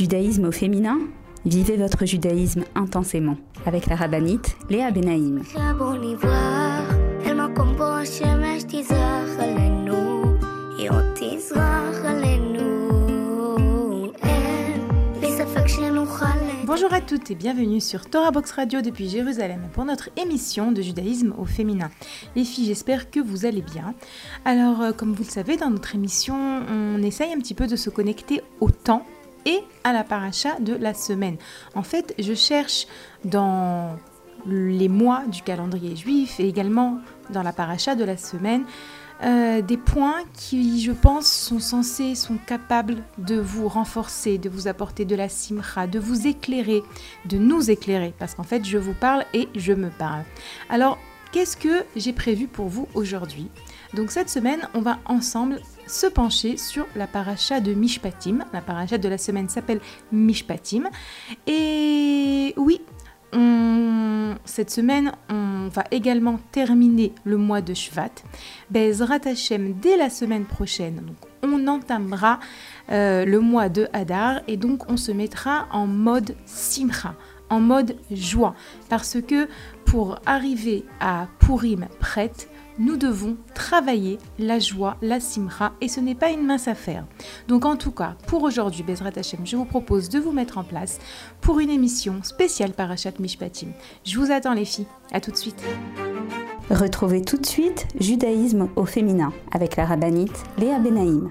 Judaïsme au féminin Vivez votre judaïsme intensément avec la rabbinite Léa Benaïm. Bonjour à toutes et bienvenue sur Torah Box Radio depuis Jérusalem pour notre émission de judaïsme au féminin. Les filles, j'espère que vous allez bien. Alors, euh, comme vous le savez, dans notre émission, on essaye un petit peu de se connecter au temps et à la paracha de la semaine. En fait, je cherche dans les mois du calendrier juif et également dans la paracha de la semaine euh, des points qui, je pense, sont censés, sont capables de vous renforcer, de vous apporter de la simcha, de vous éclairer, de nous éclairer, parce qu'en fait, je vous parle et je me parle. Alors, qu'est-ce que j'ai prévu pour vous aujourd'hui? Donc cette semaine, on va ensemble se pencher sur la paracha de Mishpatim. La paracha de la semaine s'appelle Mishpatim. Et oui, cette semaine, on va également terminer le mois de Shvat. Bezrat Hashem, dès la semaine prochaine, on entamera euh, le mois de Hadar et donc on se mettra en mode Simcha, en mode joie. Parce que pour arriver à Purim prête, nous devons travailler la joie, la simra, et ce n'est pas une mince affaire. Donc en tout cas, pour aujourd'hui, Bezrat Hashem, je vous propose de vous mettre en place pour une émission spéciale Parashat Mishpatim. Je vous attends les filles, à tout de suite. Retrouvez tout de suite Judaïsme au féminin avec la rabbinite Léa Benaïm.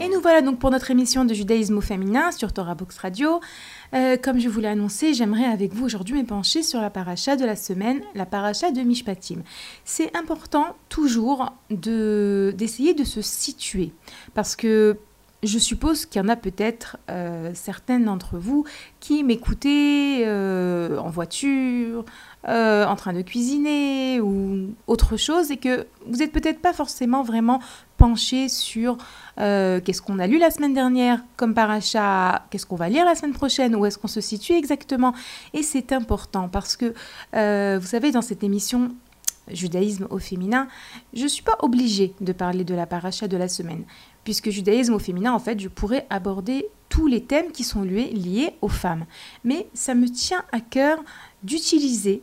Et nous voilà donc pour notre émission de judaïsme au féminin sur Torah Box Radio. Euh, comme je vous l'ai annoncé, j'aimerais avec vous aujourd'hui me pencher sur la paracha de la semaine, la paracha de Mishpatim. C'est important toujours de d'essayer de se situer parce que je suppose qu'il y en a peut-être euh, certaines d'entre vous qui m'écoutez euh, en voiture, euh, en train de cuisiner ou autre chose et que vous n'êtes peut-être pas forcément vraiment penché sur qu'est-ce qu'on a lu la semaine dernière comme paracha, qu'est-ce qu'on va lire la semaine prochaine, où est-ce qu'on se situe exactement. Et c'est important parce que, vous savez, dans cette émission, judaïsme au féminin, je ne suis pas obligée de parler de la paracha de la semaine puisque judaïsme au féminin, en fait, je pourrais aborder tous les thèmes qui sont liés, aux femmes. Mais ça me tient à cœur d'utiliser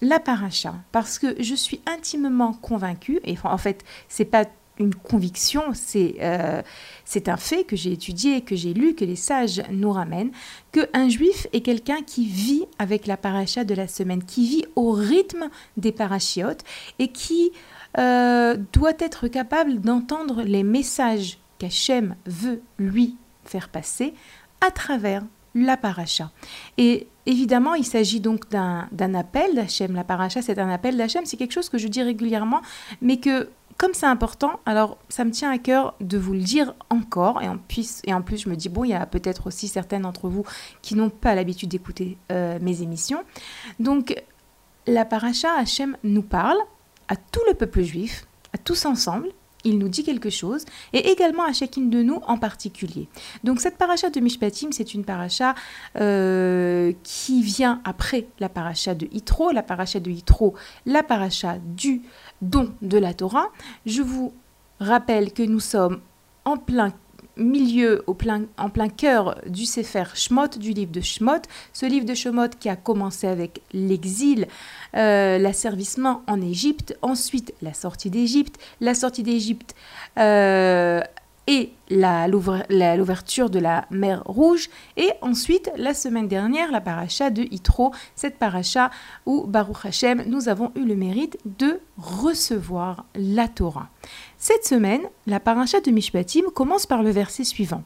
la paracha parce que je suis intimement convaincue, et en fait, c'est pas une conviction, c'est euh, c'est un fait que j'ai étudié, que j'ai lu, que les sages nous ramènent, qu'un juif est quelqu'un qui vit avec la paracha de la semaine, qui vit au rythme des parachiotes et qui euh, doit être capable d'entendre les messages qu'Hachem veut lui faire passer à travers la paracha. Et évidemment, il s'agit donc d'un appel d'Hachem. La paracha, c'est un appel d'Hachem. C'est quelque chose que je dis régulièrement, mais que comme c'est important, alors ça me tient à cœur de vous le dire encore. Et en plus, et en plus je me dis, bon, il y a peut-être aussi certaines d'entre vous qui n'ont pas l'habitude d'écouter euh, mes émissions. Donc, la paracha, Hachem nous parle à tout le peuple juif, à tous ensemble, il nous dit quelque chose, et également à chacune de nous en particulier. Donc cette paracha de Mishpatim, c'est une paracha euh, qui vient après la paracha de Yitro, la paracha de Yitro, la paracha du don de la Torah. Je vous rappelle que nous sommes en plein milieu, en plein cœur du Sefer Shmot, du livre de Shmot. Ce livre de Shmot qui a commencé avec l'exil, euh, l'asservissement en Égypte, ensuite la sortie d'Égypte, la sortie d'Égypte euh, et l'ouverture de la mer Rouge, et ensuite la semaine dernière la paracha de Yitro, cette paracha où Baruch Hashem, nous avons eu le mérite de recevoir la Torah. Cette semaine, la paracha de Mishpatim commence par le verset suivant.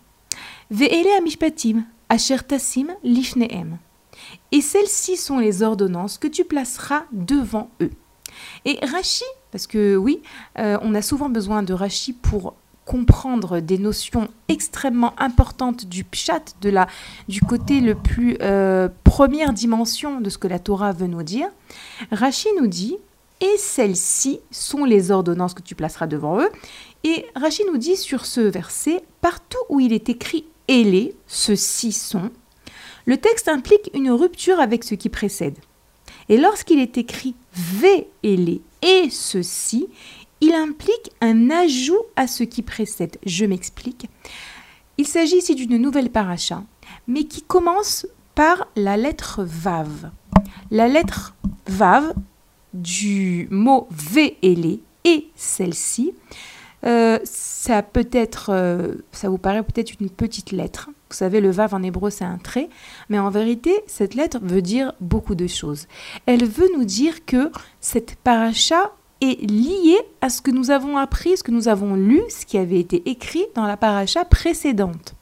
Ve'ele a Mishpatim, asher tasim lifneem. Et celles-ci sont les ordonnances que tu placeras devant eux. Et Rashi, parce que oui, euh, on a souvent besoin de Rashi pour comprendre des notions extrêmement importantes du pshat, de la, du côté le plus euh, première dimension de ce que la Torah veut nous dire, Rashi nous dit et celles-ci sont les ordonnances que tu placeras devant eux. Et Rashi nous dit sur ce verset, partout où il est écrit les, ceux-ci sont, le texte implique une rupture avec ce qui précède. Et lorsqu'il est écrit V les et ceci, il implique un ajout à ce qui précède. Je m'explique. Il s'agit ici d'une nouvelle paracha, mais qui commence par la lettre Vav. La lettre Vav du mot les et celle-ci, euh, ça peut être, euh, ça vous paraît peut-être une petite lettre. Vous savez, le vav en hébreu c'est un trait, mais en vérité, cette lettre veut dire beaucoup de choses. Elle veut nous dire que cette paracha est liée à ce que nous avons appris, ce que nous avons lu, ce qui avait été écrit dans la paracha précédente.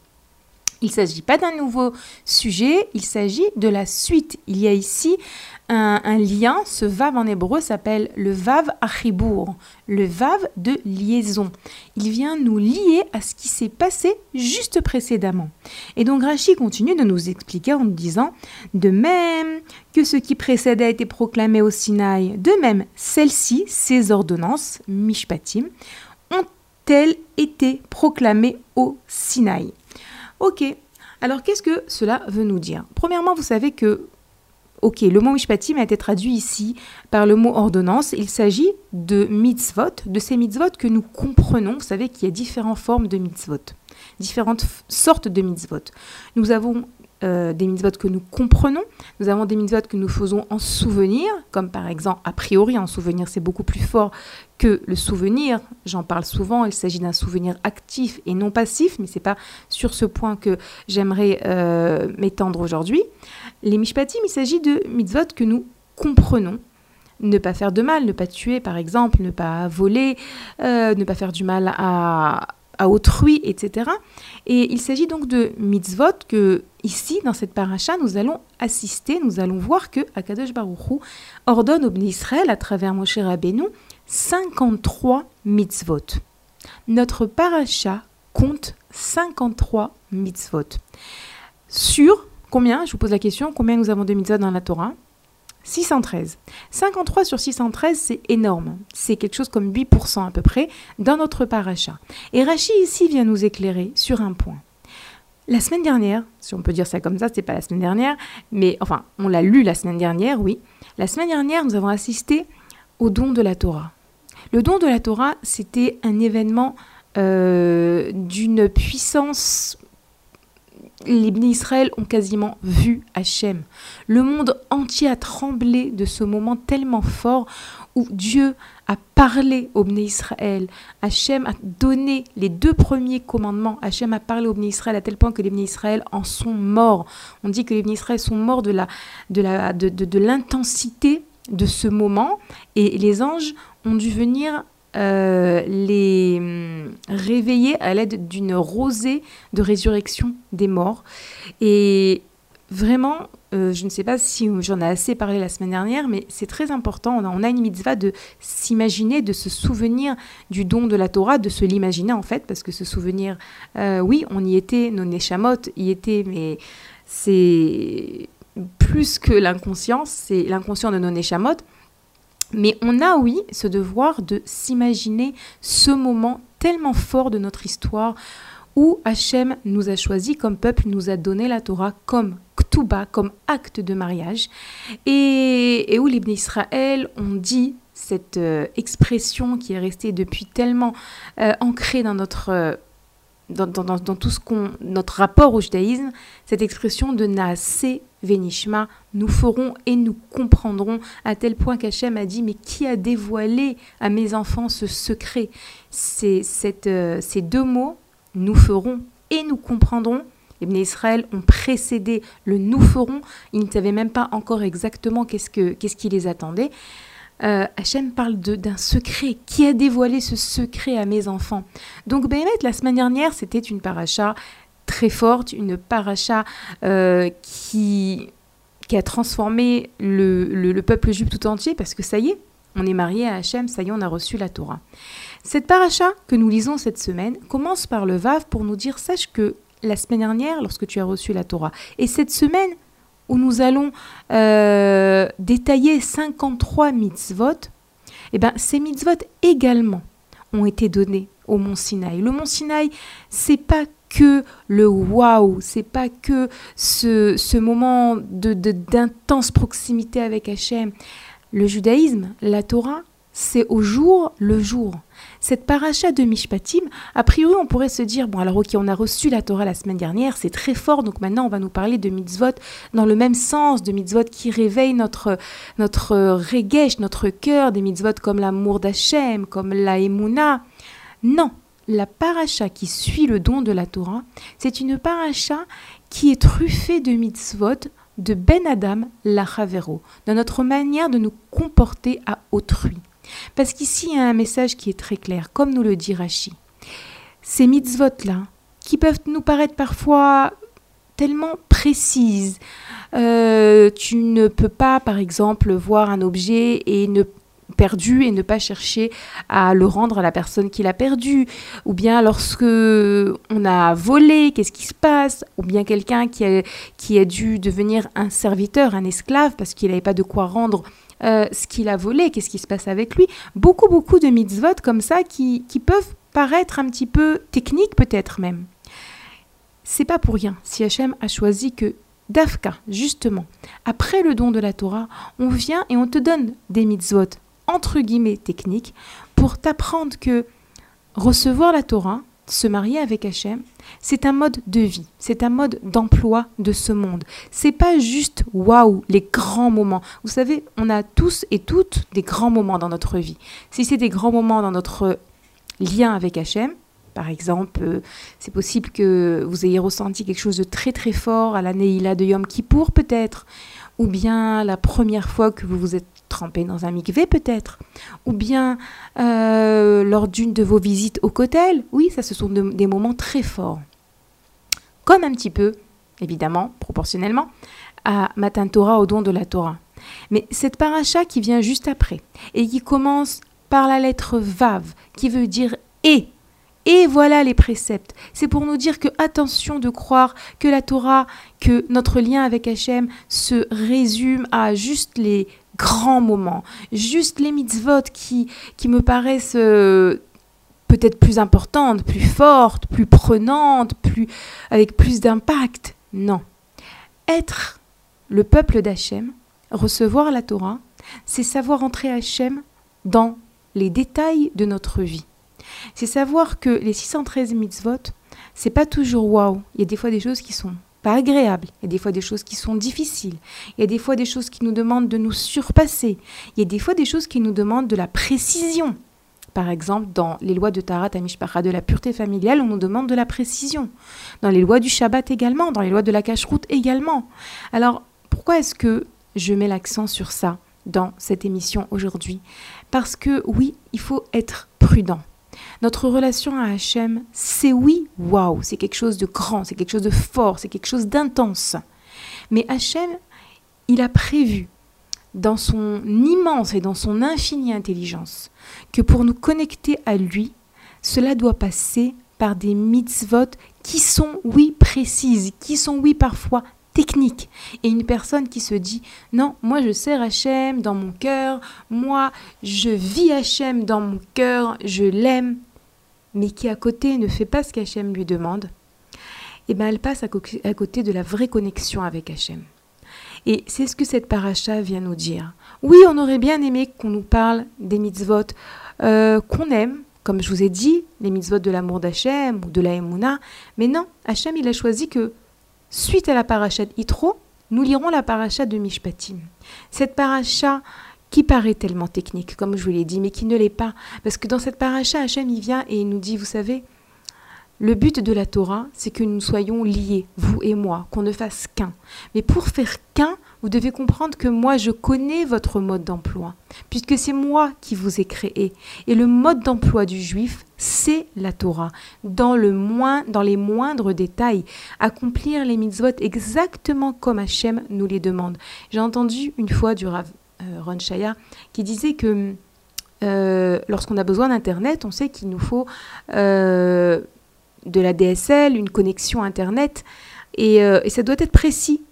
Il ne s'agit pas d'un nouveau sujet, il s'agit de la suite. Il y a ici un, lien. Ce vav en hébreu s'appelle le vav achibour, le vav de liaison. Il vient nous lier à ce qui s'est passé juste précédemment. Et donc Rashi continue de nous expliquer en nous disant De même que ce qui précède a été proclamé au Sinaï, de même celles-ci, ces ordonnances, mishpatim, ont-elles été proclamées au Sinaï? Ok, alors qu'est-ce que cela veut nous dire? Premièrement, vous savez que Ok, le mot mishpatim a été traduit ici par le mot ordonnance. Il s'agit de mitzvot, de ces mitzvot que nous comprenons. Vous savez qu'il y a différentes formes de mitzvot, différentes sortes de mitzvot. Nous avons euh, des mitzvot que nous comprenons, nous avons des mitzvot que nous faisons en souvenir, comme par exemple, a priori, en souvenir, c'est beaucoup plus fort que le souvenir. J'en parle souvent, il s'agit d'un souvenir actif et non passif, mais ce n'est pas sur ce point que j'aimerais euh, m'étendre aujourd'hui. Les mishpatim, il s'agit de mitzvot que nous comprenons. Ne pas faire de mal, ne pas tuer par exemple, ne pas voler, euh, ne pas faire du mal à, à autrui, etc. Et il s'agit donc de mitzvot que ici, dans cette paracha, nous allons assister, nous allons voir que Akadosh Baruch ordonne au Israël, à travers Moshe Rabbeinu, 53 mitzvot. Notre paracha compte 53 mitzvot. Sur Combien Je vous pose la question. Combien nous avons de mitzvot dans la Torah? 613. 53 sur 613, c'est énorme. C'est quelque chose comme 8% à peu près dans notre paracha. Et Rachi ici vient nous éclairer sur un point. La semaine dernière, si on peut dire ça comme ça, c'est pas la semaine dernière, mais enfin, on l'a lu la semaine dernière, oui. La semaine dernière, nous avons assisté au don de la Torah. Le don de la Torah, c'était un événement euh, d'une puissance les Israël ont quasiment vu Hachem. Le monde entier a tremblé de ce moment tellement fort où Dieu a parlé au Bnei Israël. Hachem a donné les deux premiers commandements. Hachem a parlé au Bnei Israël à tel point que les Bnei Israël en sont morts. On dit que les Bnei Israël sont morts de la de la de, de l'intensité de ce moment et les anges ont dû venir euh, les hum, réveiller à l'aide d'une rosée de résurrection des morts. Et vraiment, euh, je ne sais pas si j'en ai assez parlé la semaine dernière, mais c'est très important. On a, une mitzvah de s'imaginer, de se souvenir du don de la Torah, de se l'imaginer en fait, parce que ce souvenir, euh, oui, on y était, nos neshamot y étaient, mais c'est plus que l'inconscience, c'est l'inconscient de nos neshamot. Mais on a, oui, ce devoir de s'imaginer ce moment tellement fort de notre histoire où Hachem nous a choisi comme peuple, nous a donné la Torah comme Ktuba, comme acte de mariage, et, où les Israël ont dit cette euh, expression qui est restée depuis tellement euh, ancrée dans notre... Euh, dans, tout ce qu'on notre rapport au judaïsme, cette expression de Naase Venishma, nous ferons et nous comprendrons, à tel point qu'Hachem a dit Mais qui a dévoilé à mes enfants ce secret? Ces deux mots nous ferons et nous comprendrons. Les Israël ont précédé le nous ferons. Ils ne savaient même pas encore exactement qu'est-ce, que, qu'est-ce qui les attendait. Euh, Hachem parle d'un secret. Qui a dévoilé ce secret à mes enfants? Donc, Béhémet, la semaine dernière, c'était une paracha très forte, une paracha euh, qui, qui a transformé le, le, peuple juif tout entier, parce que ça y est, on est marié à Hachem, ça y est, on a reçu la Torah. Cette paracha que nous lisons cette semaine commence par le Vav pour nous dire Sache que la semaine dernière, lorsque tu as reçu la Torah, et cette semaine où nous allons euh, détailler 53 mitzvot, eh bien, ces mitzvot également ont été donnés au mont Sinaï. Le mont Sinaï, c'est pas que le waouh, c'est pas que ce, moment de, d'intense proximité avec Hachem. Le judaïsme, la Torah, c'est au jour le jour. Cette paracha de Mishpatim, a priori, on pourrait se dire bon, alors ok, on a reçu la Torah la semaine dernière, c'est très fort, donc maintenant on va nous parler de mitzvot dans le même sens, de mitzvot qui réveillent notre, notre regesh, notre cœur, des mitzvot comme l'amour d'Hachem, comme la emuna. Non, la paracha qui suit le don de la Torah, c'est une paracha qui est truffée de mitzvot de Ben Adam la Chavero, de notre manière de nous comporter à autrui. Parce qu'ici, il y a un message qui est très clair, comme nous le dit Rashi. Ces mitzvot-là, qui peuvent nous paraître parfois tellement précises, euh, tu ne peux pas, par exemple, voir un objet et ne perdu et ne pas chercher à le rendre à la personne qui l'a perdu ou bien lorsque on a volé qu'est-ce qui se passe? Ou bien quelqu'un qui a, qui a dû devenir un serviteur un esclave parce qu'il n'avait pas de quoi rendre euh, ce qu'il a volé, qu'est-ce qui se passe avec lui. Beaucoup, beaucoup de mitzvot comme ça qui, qui peuvent paraître un petit peu techniques peut-être même. C'est pas pour rien si Hachem a choisi que Dafka, justement, après le don de la Torah, on vient et on te donne des mitzvot entre guillemets techniques pour t'apprendre que recevoir la Torah, se marier avec Hachem, c'est un mode de vie, c'est un mode d'emploi de ce monde. C'est pas juste waouh, les grands moments. Vous savez, on a tous et toutes des grands moments dans notre vie. Si c'est des grands moments dans notre lien avec Hachem, par exemple, euh, c'est possible que vous ayez ressenti quelque chose de très très fort à l'année de Yom Kippour peut-être, ou bien la première fois que vous vous êtes trempé dans un mikvé peut-être, ou bien euh, lors d'une de vos visites au cotel. Oui, ça, ce sont des moments très forts. Comme un petit peu, évidemment, proportionnellement, à Matan Torah, au don de la Torah. Mais cette paracha qui vient juste après, et qui commence par la lettre Vav, qui veut dire et, et voilà les préceptes. C'est pour nous dire que attention de croire que la Torah, que notre lien avec Hachem se résume à juste les grands moments, juste les mitzvot qui, qui me paraissent euh, peut-être plus importantes, plus fortes, plus prenantes, plus, avec plus d'impact. Non. Être le peuple d'Hachem, recevoir la Torah, c'est savoir entrer Hachem dans les détails de notre vie. C'est savoir que les 613 mitzvot, c'est pas toujours waouh. Il y a des fois des choses qui sont pas agréables. Il y a des fois des choses qui sont difficiles. Il y a des fois des choses qui nous demandent de nous surpasser. Il y a des fois des choses qui nous demandent de la précision. Par exemple, dans les lois de Tarat Amishpacha, de la pureté familiale, on nous demande de la précision. Dans les lois du Shabbat également, dans les lois de la cache-route également. Alors, pourquoi est-ce que je mets l'accent sur ça dans cette émission aujourd'hui? Parce que oui, il faut être prudent. Notre relation à Hachem, c'est oui, waouh, c'est quelque chose de grand, c'est quelque chose de fort, c'est quelque chose d'intense. Mais Hachem, il a prévu dans son immense et dans son infinie intelligence que pour nous connecter à lui, cela doit passer par des mitzvot qui sont, oui, précises, qui sont, oui, parfois technique. Et une personne qui se dit non, moi je sers Hachem dans mon cœur, moi je vis Hachem dans mon cœur, je l'aime, mais qui à côté ne fait pas ce qu'Hachem lui demande, eh ben elle passe à, côté de la vraie connexion avec Hachem. Et c'est ce que cette paracha vient nous dire. Oui, on aurait bien aimé qu'on nous parle des mitzvot euh, qu'on aime, comme je vous ai dit, les mitzvot de l'amour d'Hachem ou de la Emouna, mais non, Hachem il a choisi que Suite à la paracha Itro, nous lirons la paracha de Mishpatim. Cette paracha qui paraît tellement technique, comme je vous l'ai dit, mais qui ne l'est pas. Parce que dans cette paracha, Hachem, il vient et il nous dit, vous savez, le but de la Torah, c'est que nous soyons liés, vous et moi, qu'on ne fasse qu'un. Mais pour faire qu'un, vous devez comprendre que moi, je connais votre mode d'emploi, puisque c'est moi qui vous ai créé. Et le mode d'emploi du juif, c'est la Torah, dans, le moins, dans les moindres détails, accomplir les mitzvot exactement comme Hachem nous les demande. J'ai entendu une fois du Rav Ron Shaya qui disait que euh, lorsqu'on a besoin d'Internet, on sait qu'il nous faut euh, de la DSL, une connexion Internet, et, ça doit être précis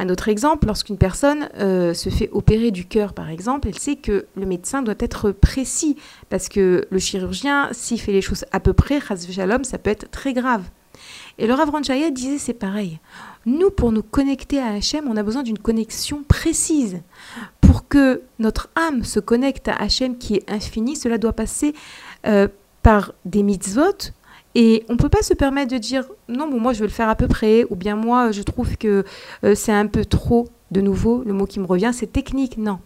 un autre exemple, lorsqu'une personne euh, se fait opérer du cœur, par exemple, elle sait que le médecin doit être précis, parce que le chirurgien, s'il fait les choses à peu près, ça peut être très grave. Et le Rav Ranchaya disait c'est pareil. Nous, pour nous connecter à Hachem, on a besoin d'une connexion précise. Pour que notre âme se connecte à Hachem qui est infini, cela doit passer euh, par des mitzvot, et on ne peut pas se permettre de dire non, bon, moi je vais le faire à peu près, ou bien moi je trouve que euh, c'est un peu trop. De nouveau, le mot qui me revient, c'est technique. Non.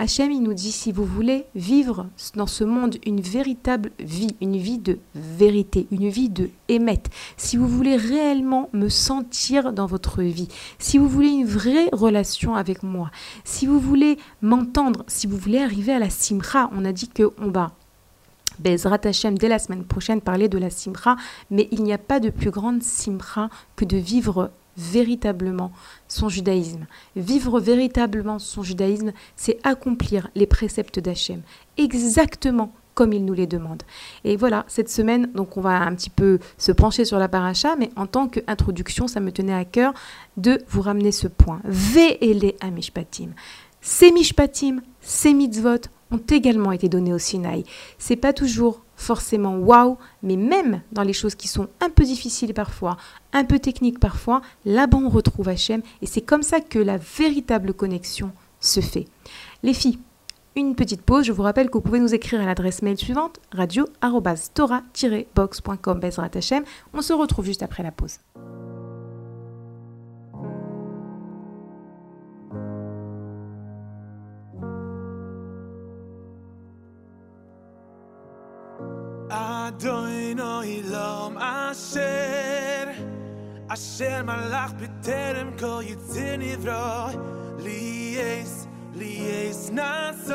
Hachem, il nous dit si vous voulez vivre dans ce monde une véritable vie, une vie de vérité, une vie de émettre, si vous voulez réellement me sentir dans votre vie, si vous voulez une vraie relation avec moi, si vous voulez m'entendre, si vous voulez arriver à la simra, on a dit qu'on va Bezrat Hashem dès la semaine prochaine parler de la simra, mais il n'y a pas de plus grande simra que de vivre véritablement son judaïsme. Vivre véritablement son judaïsme, c'est accomplir les préceptes d'Hachem, exactement comme il nous les demande. Et voilà, cette semaine, donc on va un petit peu se pencher sur la paracha, mais en tant qu'introduction, ça me tenait à cœur de vous ramener ce point. Ve'ele à Mishpatim. Ces Mishpatim, ces mitzvot, ont également été donnés au Sinaï. C'est pas toujours forcément waouh, mais même dans les choses qui sont un peu difficiles parfois, un peu techniques parfois, là-bas on retrouve Hachem et c'est comme ça que la véritable connexion se fait. Les filles, une petite pause, je vous rappelle que vous pouvez nous écrire à l'adresse mail suivante radio-tora-box.com On se retrouve juste après la pause. אדונו אילום אשר אשר מלך בטרם כל יציר נברא ליאס ליאס נעזו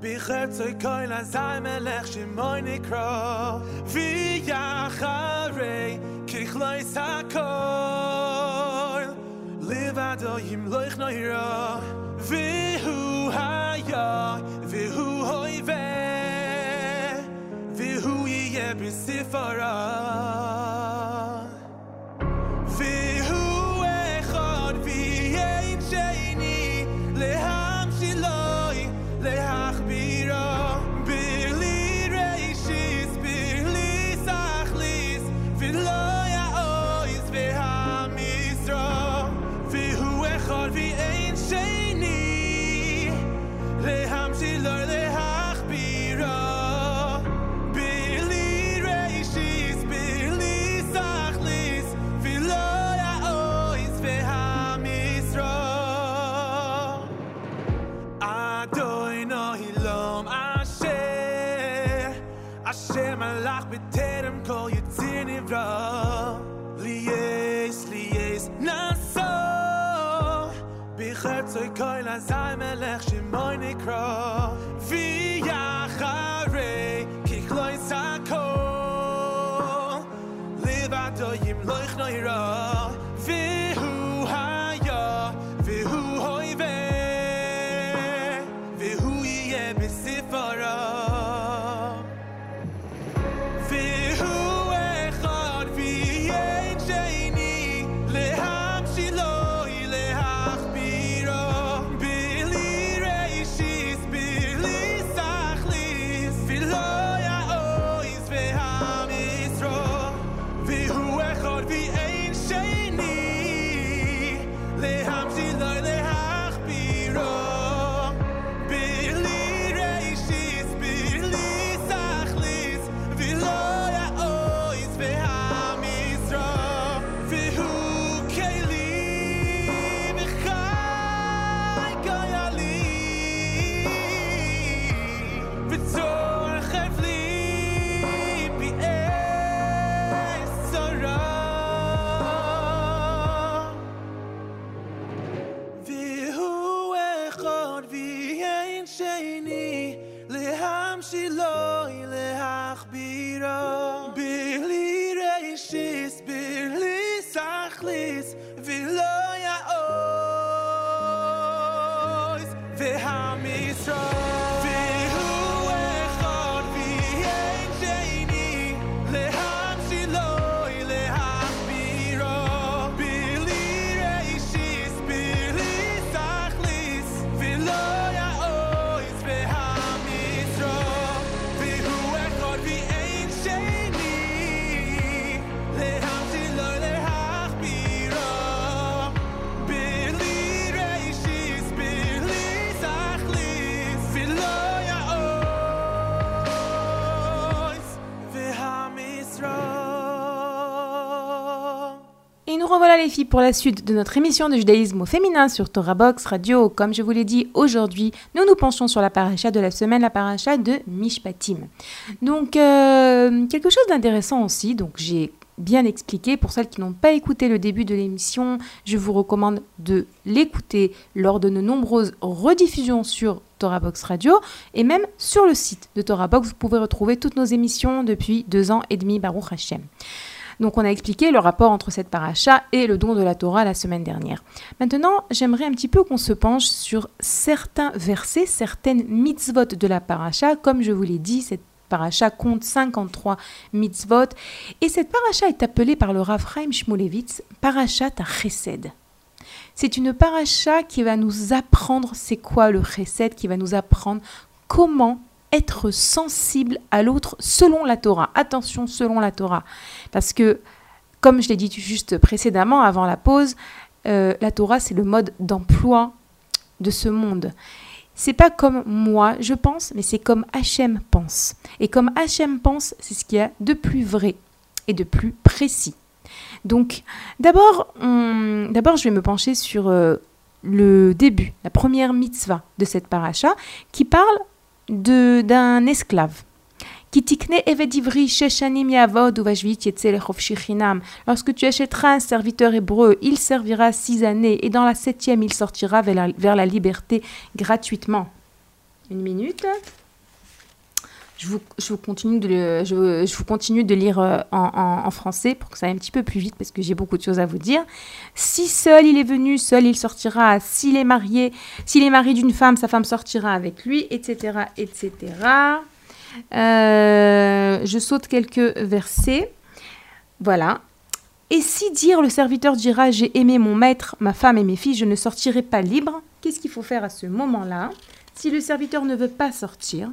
בחרצוי כל עזי מלך שמוי נקרא ויחרי ככלויס הכל לבדו ימלוך נוירו והוא היה והוא אויבנו be safe for us. Revoilà les filles pour la suite de notre émission de judaïsme au féminin sur Torah Box Radio. Comme je vous l'ai dit, aujourd'hui, nous nous penchons sur la paracha de la semaine, la paracha de Mishpatim. Donc, euh, quelque chose d'intéressant aussi, donc j'ai bien expliqué. Pour celles qui n'ont pas écouté le début de l'émission, je vous recommande de l'écouter lors de nos nombreuses rediffusions sur Torah Box Radio et même sur le site de Torah Box. Vous pouvez retrouver toutes nos émissions depuis deux ans et demi, Baruch Hashem. Donc on a expliqué le rapport entre cette paracha et le don de la Torah la semaine dernière. Maintenant, j'aimerais un petit peu qu'on se penche sur certains versets, certaines mitzvot de la paracha. Comme je vous l'ai dit, cette paracha compte 53 mitzvot. Et cette paracha est appelée par le Rav Chaim Shmulevitz parachat à chesed. C'est une paracha qui va nous apprendre c'est quoi le chesed, qui va nous apprendre comment être sensible à l'autre selon la Torah. Attention, selon la Torah. Parce que, comme je l'ai dit juste précédemment, avant la pause, euh, la Torah, c'est le mode d'emploi de ce monde. C'est pas comme moi je pense, mais c'est comme Hachem pense. Et comme Hachem pense, c'est ce qu'il y a de plus vrai et de plus précis. Donc, d'abord, d'abord, je vais me pencher sur euh, le début, la première mitzvah de cette paracha, qui parle d'un esclave. Lorsque tu achèteras un serviteur hébreu, il servira six années et dans la septième, il sortira vers la, liberté gratuitement. Une minute. Je vous, continue, de lire euh, en, français pour que ça aille un petit peu plus vite parce que j'ai beaucoup de choses à vous dire. Si seul il est venu, seul il sortira. S'il est marié, s'il est marié d'une femme, sa femme sortira avec lui, etc., etc. Euh, je saute quelques versets. Voilà. Et si dire le serviteur dira j'ai aimé mon maître, ma femme et mes filles, je ne sortirai pas libre, qu'est-ce qu'il faut faire à ce moment-là? Si le serviteur ne veut pas sortir,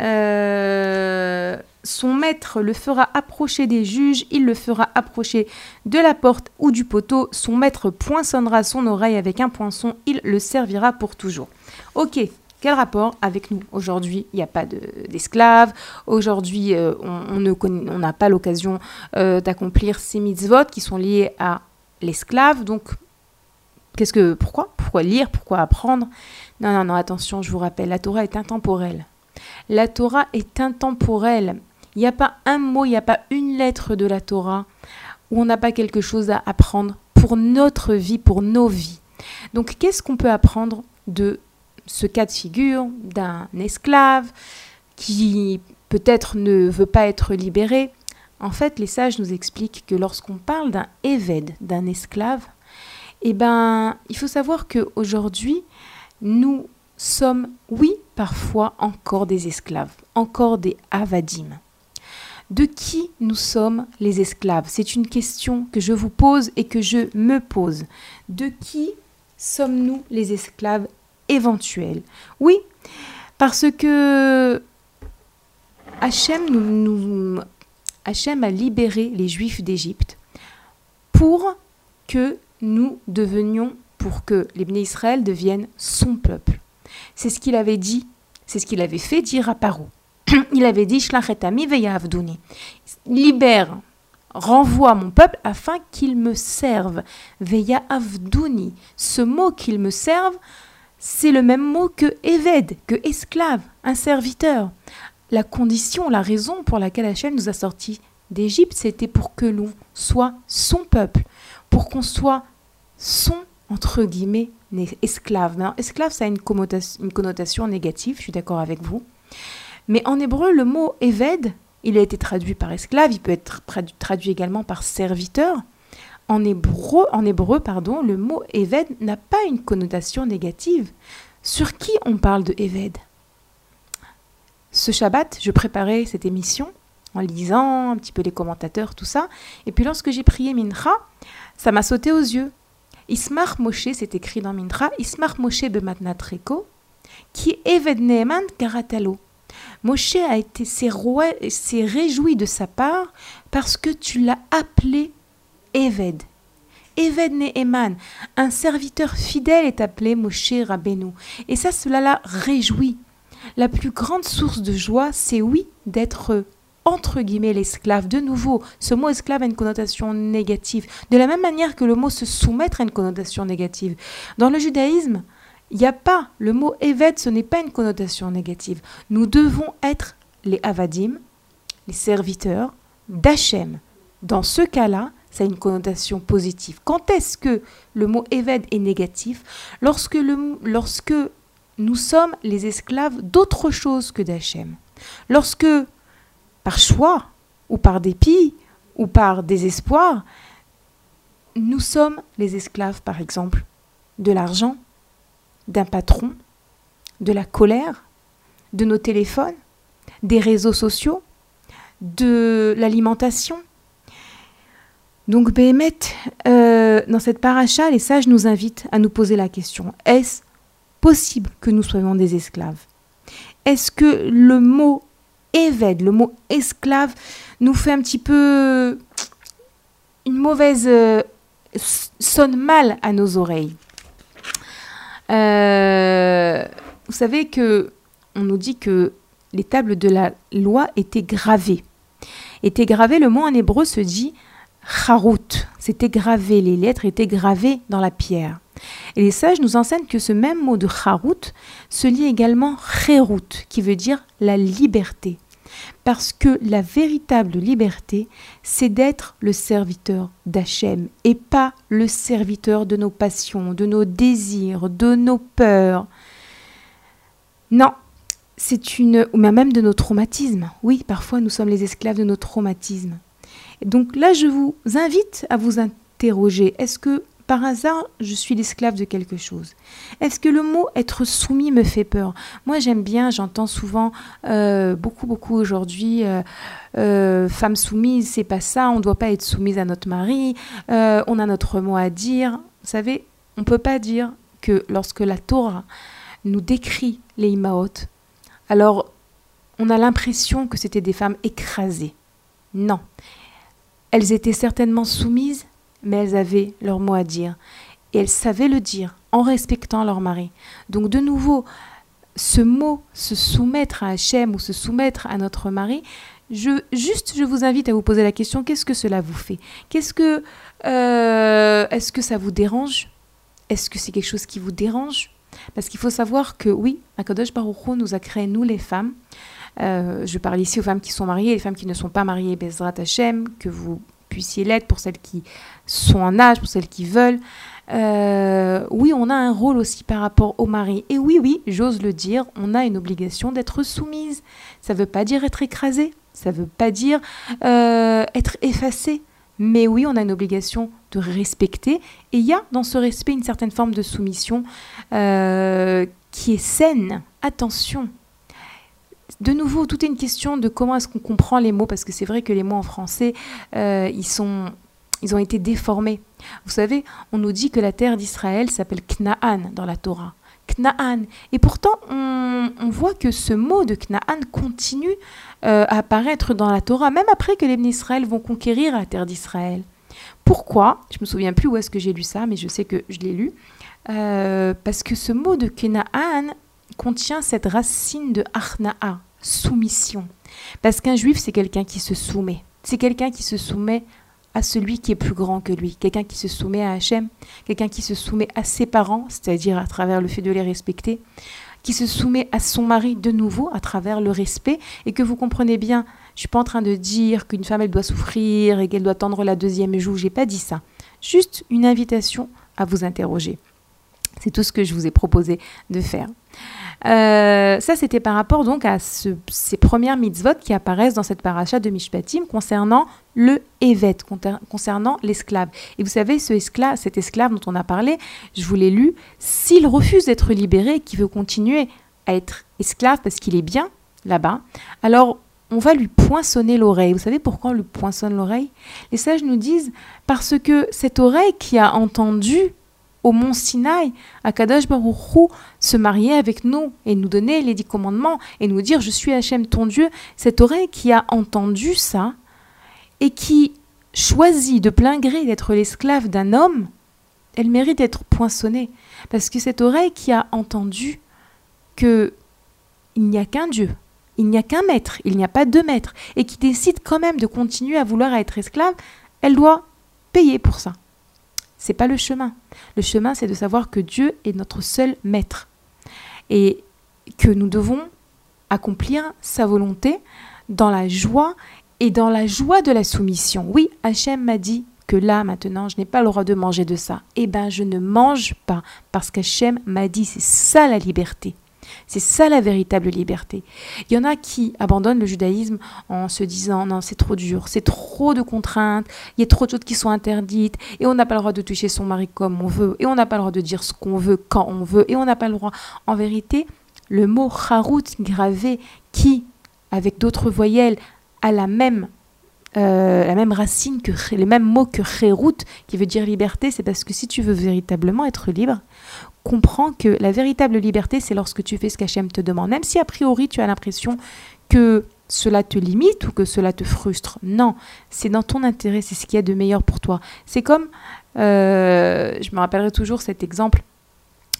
euh, son maître le fera approcher des juges, il le fera approcher de la porte ou du poteau, son maître poinçonnera son oreille avec un poinçon, il le servira pour toujours. Ok, quel rapport avec nous? Aujourd'hui, il n'y a pas d'esclaves. Aujourd'hui, euh, on n'a pas l'occasion euh, d'accomplir ces mitzvot qui sont liés à l'esclave. Donc, qu'est-ce que, pourquoi? Pourquoi lire? Pourquoi apprendre? Non, non, non, attention, je vous rappelle, la Torah est intemporelle. La Torah est intemporelle. Il n'y a pas un mot, il n'y a pas une lettre de la Torah où on n'a pas quelque chose à apprendre pour notre vie, pour nos vies. Donc, qu'est-ce qu'on peut apprendre de ce cas de figure d'un esclave qui peut-être ne veut pas être libéré, en fait, les sages nous expliquent que lorsqu'on parle d'un éved, d'un esclave, eh ben, il faut savoir qu'aujourd'hui, nous sommes, oui, parfois encore des esclaves, encore des avadim. De qui nous sommes les esclaves? C'est une question que je vous pose et que je me pose. De qui sommes-nous les esclaves éventuelle. Oui, parce que Hachem, nous, Hachem a libéré les Juifs d'Égypte pour que nous devenions, pour que les Israël deviennent son peuple. C'est ce qu'il avait dit, c'est ce qu'il avait fait dire à Paro. Il avait dit Shlachetami veya. Libère, renvoie mon peuple afin qu'il me serve. Veya avduni. Ce mot qu'il me serve, c'est le même mot que Eved, que esclave, un serviteur. La condition, la raison pour laquelle Hachem nous a sortis d'Égypte, c'était pour que l'on soit son peuple, pour qu'on soit son, entre guillemets, esclave. esclave, ça a une connotation, négative, je suis d'accord avec vous. Mais en hébreu, le mot Eved, il a été traduit par esclave, il peut être traduit également par serviteur. En hébreu, en hébreu pardon, le mot Eved n'a pas une connotation négative. Sur qui on parle de Eved? Ce Shabbat, je préparais cette émission en lisant un petit peu les commentateurs, tout ça. Et puis lorsque j'ai prié Mincha, ça m'a sauté aux yeux. Ismar Moshe, c'est écrit dans Mincha, Ismar Moshe bematnatreko, qui Eved Neeman karatalo. Moshe a été s'est réjoui de sa part parce que tu l'as appelé Eved. Eved Neheman, un serviteur fidèle est appelé Moshe Rabbeinu. Et ça, cela la réjouit. La plus grande source de joie, c'est oui, d'être entre guillemets l'esclave. De nouveau, ce mot esclave a une connotation négative, de la même manière que le mot se soumettre a une connotation négative. Dans le judaïsme, il n'y a pas, le mot évêque, ce n'est pas une connotation négative. Nous devons être les avadim, les serviteurs d'Hachem. Dans ce cas-là, ça a une connotation positive. Quand est-ce que le mot évêque est négatif? Lorsque, lorsque nous sommes les esclaves d'autre chose que d'Hachem. Lorsque, par choix, ou par dépit, ou par désespoir, nous sommes les esclaves, par exemple, de l'argent, d'un patron, de la colère, de nos téléphones, des réseaux sociaux, de l'alimentation. Donc, Béhémet, euh, dans cette paracha, les sages nous invitent à nous poser la question est-ce possible que nous soyons des esclaves? Est-ce que le mot le mot esclave, nous fait un petit peu une mauvaise. Euh, sonne mal à nos oreilles euh, Vous savez que on nous dit que les tables de la loi étaient gravées. Étaient gravées, le mot en hébreu se dit Harut. C'était gravé, les lettres étaient gravées dans la pierre. Et les sages nous enseignent que ce même mot de Harut se lie également Cherut, qui veut dire la liberté. Parce que la véritable liberté, c'est d'être le serviteur d'Hachem et pas le serviteur de nos passions, de nos désirs, de nos peurs. Non, c'est une. ou même de nos traumatismes. Oui, parfois nous sommes les esclaves de nos traumatismes. Et donc là, je vous invite à vous interroger. Est-ce que par hasard, je suis l'esclave de quelque chose Est-ce que le mot être soumis me fait peur? Moi, j'aime bien, j'entends souvent euh, beaucoup, beaucoup aujourd'hui, euh, euh, femme soumise, c'est pas ça, on ne doit pas être soumise à notre mari, on a notre mot à dire. Vous savez, on ne peut pas dire que lorsque la Torah nous décrit les Imaot, alors on a l'impression que c'était des femmes écrasées. Non. Elles étaient certainement soumises, mais elles avaient leur mot à dire. Et elles savaient le dire en respectant leur mari. Donc de nouveau, ce mot, se soumettre à Hachem ou se soumettre à notre mari, je, juste, je vous invite à vous poser la question, qu'est-ce que cela vous fait? Qu'est-ce que, euh, est-ce que ça vous dérange? Est-ce que c'est quelque chose qui vous dérange? Parce qu'il faut savoir que oui, Akadosh Baruch Hu nous a créé, nous les femmes. Euh, je parle ici aux femmes qui sont mariées, les femmes qui ne sont pas mariées, Bezrat Hachem, que vous puissiez l'être, pour celles qui sont en âge, pour celles qui veulent. Euh, oui, on a un rôle aussi par rapport au mari. Et oui, oui, j'ose le dire, on a une obligation d'être soumise. Ça ne veut pas dire être écrasé, ça ne veut pas dire euh, être effacé. Mais oui, on a une obligation de respecter. Et il y a dans ce respect une certaine forme de soumission euh, qui est saine. Attention, de nouveau, tout est une question de comment est-ce qu'on comprend les mots, parce que c'est vrai que les mots en français, euh, ils, sont, ils ont été déformés. Vous savez, on nous dit que la terre d'Israël s'appelle Knaan dans la Torah. Knaan. Et pourtant, on, voit que ce mot de Knaan continue euh, à apparaître dans la Torah, même après que les Israël vont conquérir la terre d'Israël. Pourquoi? Je me souviens plus où est-ce que j'ai lu ça, mais je sais que je l'ai lu. Euh, parce que ce mot de Knaan contient cette racine de Arna'a, soumission. Parce qu'un juif, c'est quelqu'un qui se soumet. C'est quelqu'un qui se soumet à celui qui est plus grand que lui, quelqu'un qui se soumet à Hachem, quelqu'un qui se soumet à ses parents, c'est-à-dire à travers le fait de les respecter, qui se soumet à son mari de nouveau à travers le respect, et que vous comprenez bien, je suis pas en train de dire qu'une femme elle doit souffrir et qu'elle doit tendre la deuxième joue, j'ai pas dit ça. Juste une invitation à vous interroger. C'est tout ce que je vous ai proposé de faire. Euh, ça, c'était par rapport donc à ces premières mitzvot qui apparaissent dans cette paracha de Mishpatim concernant le Evet, concernant l'esclave. Et vous savez, ce esclave, cet esclave dont on a parlé, je vous l'ai lu, s'il refuse d'être libéré, qu'il veut continuer à être esclave parce qu'il est bien là-bas, alors on va lui poinçonner l'oreille. Vous savez pourquoi on lui poinçonne l'oreille? Les sages nous disent parce que cette oreille qui a entendu au mont Sinaï, Akadosh Baruch se marier avec nous et nous donner les dix commandements et nous dire je suis Hachem ton Dieu, cette oreille qui a entendu ça et qui choisit de plein gré d'être l'esclave d'un homme, elle mérite d'être poinçonnée parce que cette oreille qui a entendu que il n'y a qu'un Dieu, il n'y a qu'un maître, il n'y a pas deux maîtres, et qui décide quand même de continuer à vouloir être esclave, elle doit payer pour ça. C'est pas le chemin. Le chemin, c'est de savoir que Dieu est notre seul maître et que nous devons accomplir sa volonté dans la joie et dans la joie de la soumission. Oui, Hachem m'a dit que là, maintenant, je n'ai pas le droit de manger de ça. Eh bien, je ne mange pas parce qu'Hachem m'a dit, c'est ça la liberté. C'est ça la véritable liberté. Il y en a qui abandonnent le judaïsme en se disant non, c'est trop dur, c'est trop de contraintes, il y a trop de choses qui sont interdites, et on n'a pas le droit de toucher son mari comme on veut, et on n'a pas le droit de dire ce qu'on veut quand on veut, et on n'a pas le droit. En vérité, le mot charout gravé qui, avec d'autres voyelles, a la même euh, la même racine que les mêmes mots que Kherout, qui veut dire liberté, c'est parce que si tu veux véritablement être libre, comprends que la véritable liberté, c'est lorsque tu fais ce qu'Hachem te demande. Même si a priori tu as l'impression que cela te limite ou que cela te frustre. Non, c'est dans ton intérêt, c'est ce qu'il y a de meilleur pour toi. C'est comme, euh, je me rappellerai toujours cet exemple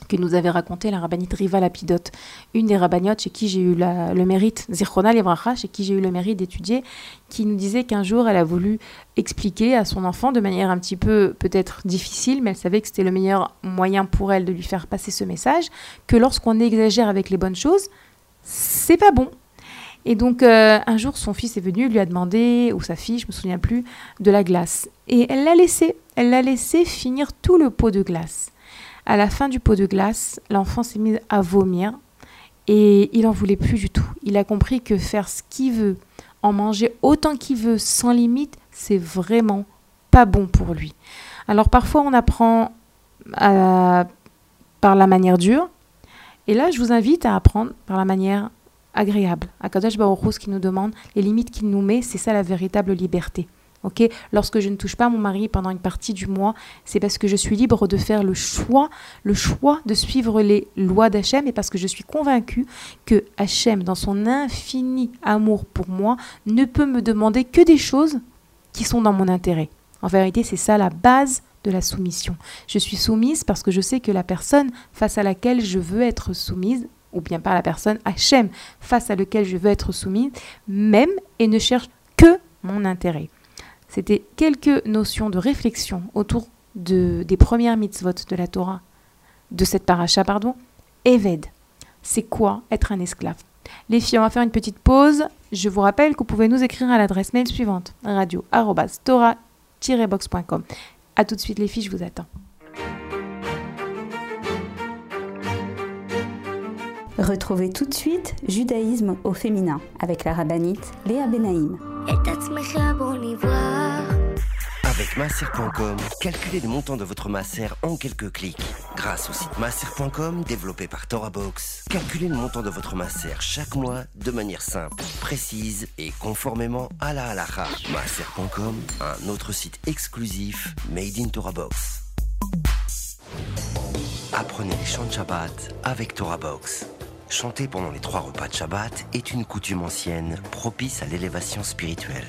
que nous avait raconté la rabbinite Riva Lapidote, une des rabbiniotes chez qui j'ai eu le mérite, Zirchona Livracha, chez qui j'ai eu le mérite d'étudier, qui nous disait qu'un jour elle a voulu expliquer à son enfant de manière un petit peu peut-être difficile, mais elle savait que c'était le meilleur moyen pour elle de lui faire passer ce message, que lorsqu'on exagère avec les bonnes choses, c'est pas bon. Et donc euh, un jour son fils est venu, lui a demandé, ou sa fille, je me souviens plus, de la glace. Et elle l'a laissé, elle l'a laissé finir tout le pot de glace. À la fin du pot de glace, l'enfant s'est mis à vomir et il n'en voulait plus du tout. Il a compris que faire ce qu'il veut, en manger autant qu'il veut, sans limite, c'est vraiment pas bon pour lui. Alors parfois on apprend par la manière dure, et là je vous invite à apprendre par la manière agréable. Akadosh Baruch qui nous demande les limites qu'il nous met, c'est ça la véritable liberté. Lorsque je ne touche pas mon mari pendant une partie du mois, c'est parce que je suis libre de faire le choix, le choix de suivre les lois d'Hachem et parce que je suis convaincue que Hachem, dans son infini amour pour moi, ne peut me demander que des choses qui sont dans mon intérêt. En vérité, c'est ça la base de la soumission. Je suis soumise parce que je sais que la personne face à laquelle je veux être soumise, ou bien pas la personne Hachem face à laquelle je veux être soumise, m'aime et ne cherche que mon intérêt. C'était quelques notions de réflexion autour de, des premières mitzvot de la Torah, de cette paracha, pardon. Eved, c'est quoi être un esclave? Les filles, on va faire une petite pause. Je vous rappelle que vous pouvez nous écrire à l'adresse mail suivante radio-tora-box.com. A tout de suite, les filles, je vous attends. Retrouvez tout de suite Judaïsme au féminin avec la rabbinite Léa Benaïm. Avec masser.com, calculez le montant de votre masser en quelques clics. Grâce au site masser.com développé par ToraBox, calculez le montant de votre masser chaque mois de manière simple, précise et conformément à la halakha. Masser.com, un autre site exclusif made in ToraBox. Apprenez les chants de Shabbat avec ToraBox. Chanter pendant les trois repas de Shabbat est une coutume ancienne propice à l'élévation spirituelle.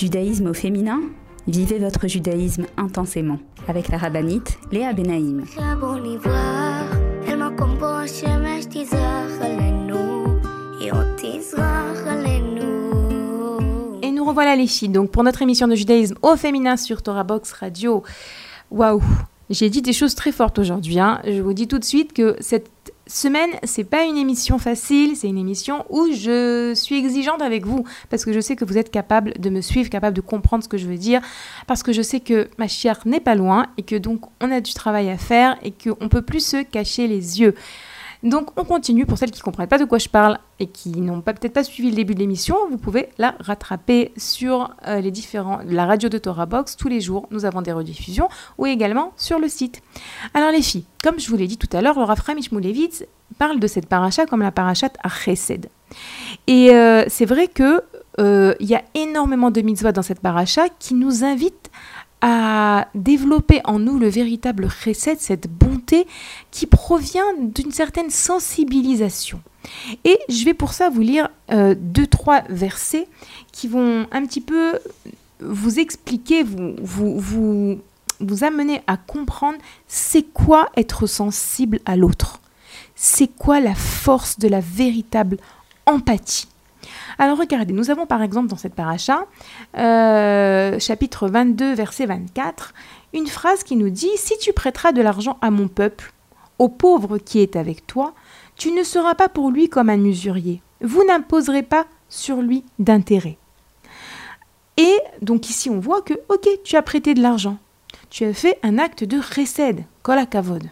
Judaïsme au féminin Vivez votre judaïsme intensément avec la rabbinite Léa Benaïm. Et nous revoilà les filles, donc pour notre émission de judaïsme au féminin sur Torah Box Radio. Waouh, j'ai dit des choses très fortes aujourd'hui. Hein. Je vous dis tout de suite que cette semaine, c'est pas une émission facile, c'est une émission où je suis exigeante avec vous parce que je sais que vous êtes capable de me suivre, capable de comprendre ce que je veux dire, parce que je sais que ma chère n'est pas loin et que donc on a du travail à faire et qu'on peut plus se cacher les yeux. Donc on continue, pour celles qui ne comprennent pas de quoi je parle et qui n'ont pas, peut-être pas suivi le début de l'émission, vous pouvez la rattraper sur euh, les différents, la radio de Torah Box tous les jours. Nous avons des rediffusions ou également sur le site. Alors les filles, comme je vous l'ai dit tout à l'heure, le Rafram Ishmoulevitz parle de cette paracha comme la parachat à Chesed. Et euh, c'est vrai que euh, il y a énormément de mitzvahs dans cette paracha qui nous invitent à développer en nous le véritable chesed, cette bonté qui provient d'une certaine sensibilisation. Et je vais pour ça vous lire euh, deux, trois versets qui vont un petit peu vous expliquer, vous, vous, vous, vous amener à comprendre c'est quoi être sensible à l'autre. C'est quoi la force de la véritable empathie. Alors regardez, nous avons par exemple dans cette paracha, euh, chapitre 22, verset 24, une phrase qui nous dit Si tu prêteras de l'argent à mon peuple, au pauvre qui est avec toi, tu ne seras pas pour lui comme un usurier. Vous n'imposerez pas sur lui d'intérêt. Et donc ici on voit que, ok, tu as prêté de l'argent. Tu as fait un acte de récède, kol kavod.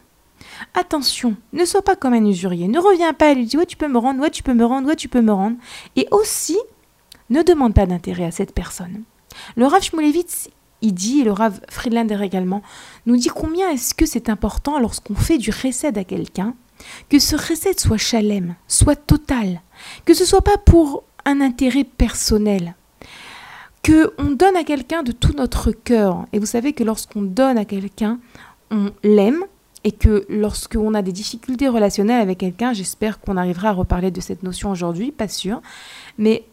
Attention, ne sois pas comme un usurier. Ne reviens pas et lui dis ouais tu peux me rendre, ouais tu peux me rendre, ouais tu peux me rendre. Et aussi, ne demande pas d'intérêt à cette personne. Le Rav Shmulevitz, il dit, et le Rav Friedlander également, nous dit combien est-ce que c'est important lorsqu'on fait du recède à quelqu'un, que ce recède soit chalem, soit total, que ce soit pas pour un intérêt personnel, que on donne à quelqu'un de tout notre cœur. Et vous savez que lorsqu'on donne à quelqu'un, on l'aime, et que lorsqu'on a des difficultés relationnelles avec quelqu'un, j'espère qu'on arrivera à reparler de cette notion aujourd'hui, pas sûr, mais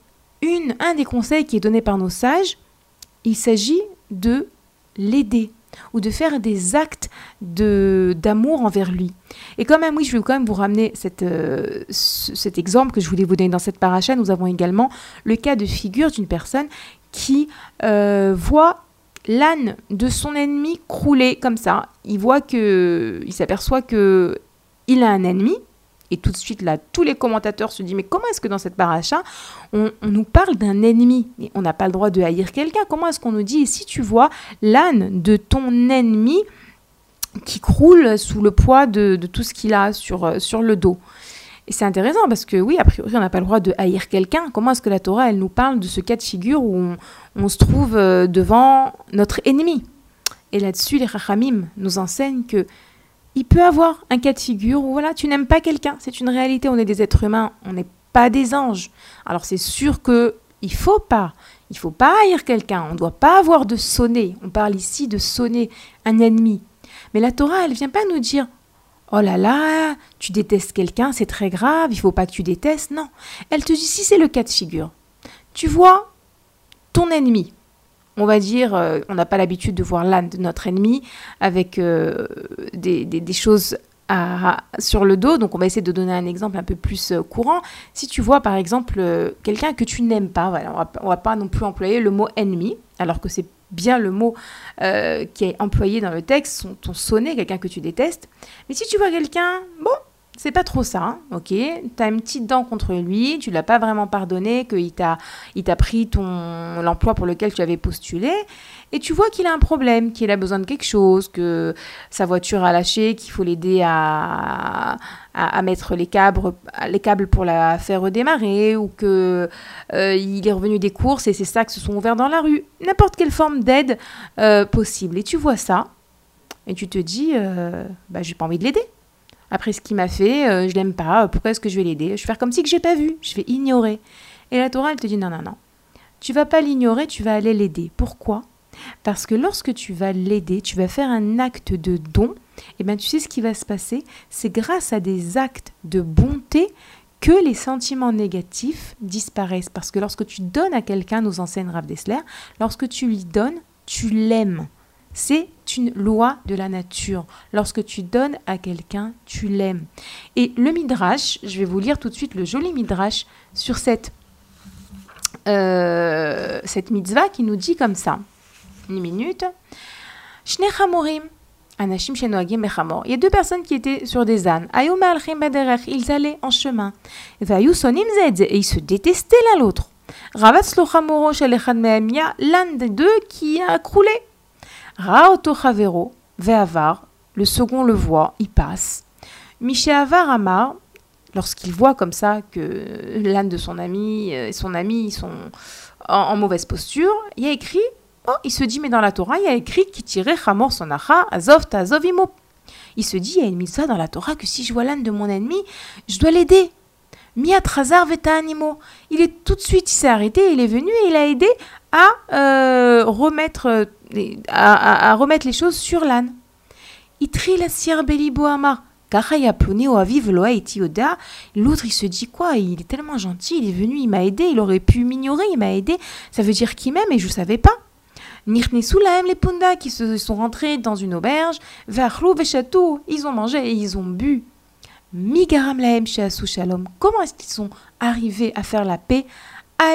une, un des conseils qui est donné par nos sages, il s'agit de l'aider ou de faire des actes de d'amour envers lui. Et quand même, oui, je vais quand même vous ramener euh, cet exemple que je voulais vous donner dans cette paracha. Nous avons également le cas de figure d'une personne qui euh, voit l'âne de son ennemi crouler comme ça. Il voit que, il s'aperçoit que il a un ennemi. Et tout de suite, là, tous les commentateurs se disent, mais comment est-ce que dans cette paracha, on, nous parle d'un ennemi? On n'a pas le droit de haïr quelqu'un. Comment est-ce qu'on nous dit, si tu vois l'âne de ton ennemi qui croule sous le poids de, tout ce qu'il a sur le dos? Et c'est intéressant parce que oui, a priori, on n'a pas le droit de haïr quelqu'un. Comment est-ce que la Torah, elle nous parle de ce cas de figure où on, se trouve euh, devant notre ennemi? Et là-dessus, les Rachamim nous enseignent que il peut avoir un cas de figure où voilà, tu n'aimes pas quelqu'un. C'est une réalité. On est des êtres humains, on n'est pas des anges. Alors c'est sûr que il faut pas, il faut pas haïr quelqu'un. On ne doit pas avoir de sonner. On parle ici de sonner un ennemi. Mais la Torah, elle vient pas nous dire Oh là là, tu détestes quelqu'un, c'est très grave, il faut pas que tu détestes. Non. Elle te dit si c'est le cas de figure. Tu vois ton ennemi. On va dire, euh, on n'a pas l'habitude de voir l'âne de notre ennemi avec euh, des, choses sur le dos. Donc on va essayer de donner un exemple un peu plus euh, courant. Si tu vois par exemple quelqu'un que tu n'aimes pas, voilà, on va, va pas non plus employer le mot ennemi, alors que c'est bien le mot euh, qui est employé dans le texte, ton sonnet, quelqu'un que tu détestes. Mais si tu vois quelqu'un, bon, c'est pas trop ça, hein, ok Tu as une petite dent contre lui, tu l'as pas vraiment pardonné, qu'il t'a, il t'a pris ton, l'emploi pour lequel tu avais postulé, et tu vois qu'il a un problème, qu'il a besoin de quelque chose, que sa voiture a lâché, qu'il faut l'aider à, à, mettre les câbles, les câbles pour la faire redémarrer, ou que euh, il est revenu des courses et ses sacs se sont ouverts dans la rue. N'importe quelle forme d'aide euh, possible. Et tu vois ça, et tu te dis, euh, bah, j'ai pas envie de l'aider. Après ce qu'il m'a fait, euh, je l'aime pas, pourquoi est-ce que je vais l'aider? Je vais faire comme si que j'ai pas vu, je vais ignorer. Et la Torah, elle te dit non, non, non. Tu vas pas l'ignorer, tu vas aller l'aider. Pourquoi? Parce que lorsque tu vas l'aider, tu vas faire un acte de don, et eh bien tu sais ce qui va se passer? C'est grâce à des actes de bonté que les sentiments négatifs disparaissent. Parce que lorsque tu donnes à quelqu'un, nous enseigne Rav Dessler, lorsque tu lui donnes, tu l'aimes. C'est une loi de la nature. Lorsque tu donnes à quelqu'un, tu l'aimes. Et le midrash, je vais vous lire tout de suite le joli midrash sur cette, euh, cette mitzvah qui nous dit comme ça. Une minute. Il y a deux personnes qui étaient sur des ânes. Ils allaient en chemin. Et ils se détestaient l'un l'autre. l'un des deux qui a croulé. Raoto Chavero, Ve'avar, le second le voit, il passe. Miché Avar Amar, lorsqu'il voit comme ça que l'âne de son ami et son ami sont en, mauvaise posture, il y a écrit, oh, il se dit, mais dans la Torah, il y a écrit qui tirait Hamor Sonacha, Azov Tazovimo. Il se dit, il y a une mitzvah dans la Torah que si je vois l'âne de mon ennemi, je dois l'aider. Miatrazar veta animo. Il est tout de suite, il s'est arrêté, il est venu et il a aidé à, euh, remettre, à, remettre les choses sur l'âne. Itri la. L'autre, il se dit quoi Il est tellement gentil, il est venu, il m'a aidé, il aurait pu m'ignorer, il m'a aidé. Ça veut dire qu'il m'aime et je ne savais pas. Qui se sont rentrés dans une auberge, ils ont mangé et ils ont bu. Migaram laem shalom. Comment est-ce qu'ils sont arrivés à faire la paix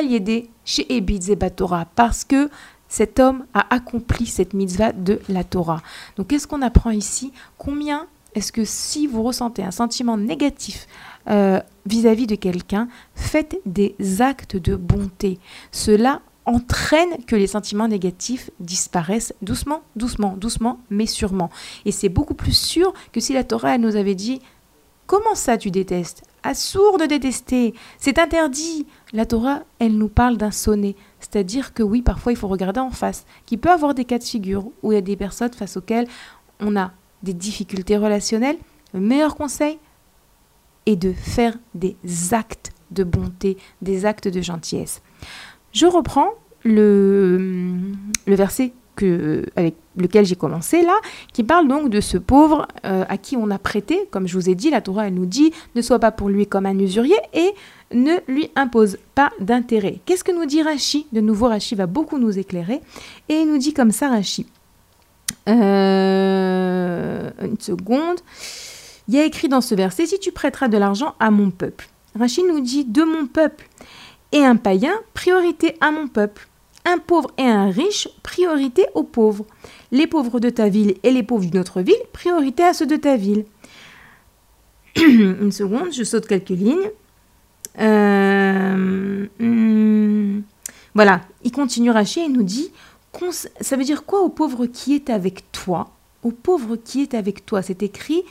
l'aider chez Batora Parce que cet homme a accompli cette mitzvah de la Torah. Donc qu'est-ce qu'on apprend ici? Combien est-ce que si vous ressentez un sentiment négatif euh, vis-à-vis de quelqu'un, faites des actes de bonté. Cela entraîne que les sentiments négatifs disparaissent doucement, doucement, doucement, mais sûrement. Et c'est beaucoup plus sûr que si la Torah nous avait dit Comment ça tu détestes? Assour de détester, c'est interdit. La Torah, elle nous parle d'un sonnet. C'est-à-dire que oui, parfois il faut regarder en face, qui peut avoir des cas de figure où il y a des personnes face auxquelles on a des difficultés relationnelles, le meilleur conseil est de faire des actes de bonté, des actes de gentillesse. Je reprends le, verset avec lequel j'ai commencé là, qui parle donc de ce pauvre euh, à qui on a prêté, comme je vous ai dit, la Torah elle nous dit, ne sois pas pour lui comme un usurier et ne lui impose pas d'intérêt. Qu'est-ce que nous dit Rachi? De nouveau, Rachi va beaucoup nous éclairer et il nous dit comme ça, Rachi. Euh, une seconde. Il y a écrit dans ce verset, si tu prêteras de l'argent à mon peuple. Rachid nous dit de mon peuple. Et un païen, priorité à mon peuple. Un pauvre et un riche, priorité aux pauvres. Les pauvres de ta ville et les pauvres d'une autre ville, priorité à ceux de ta ville. Une seconde, je saute quelques lignes. Euh, hmm, voilà, il continue Rachid et nous dit ça veut dire quoi au pauvre qui est avec toi? Au pauvre qui est avec toi, c'est écrit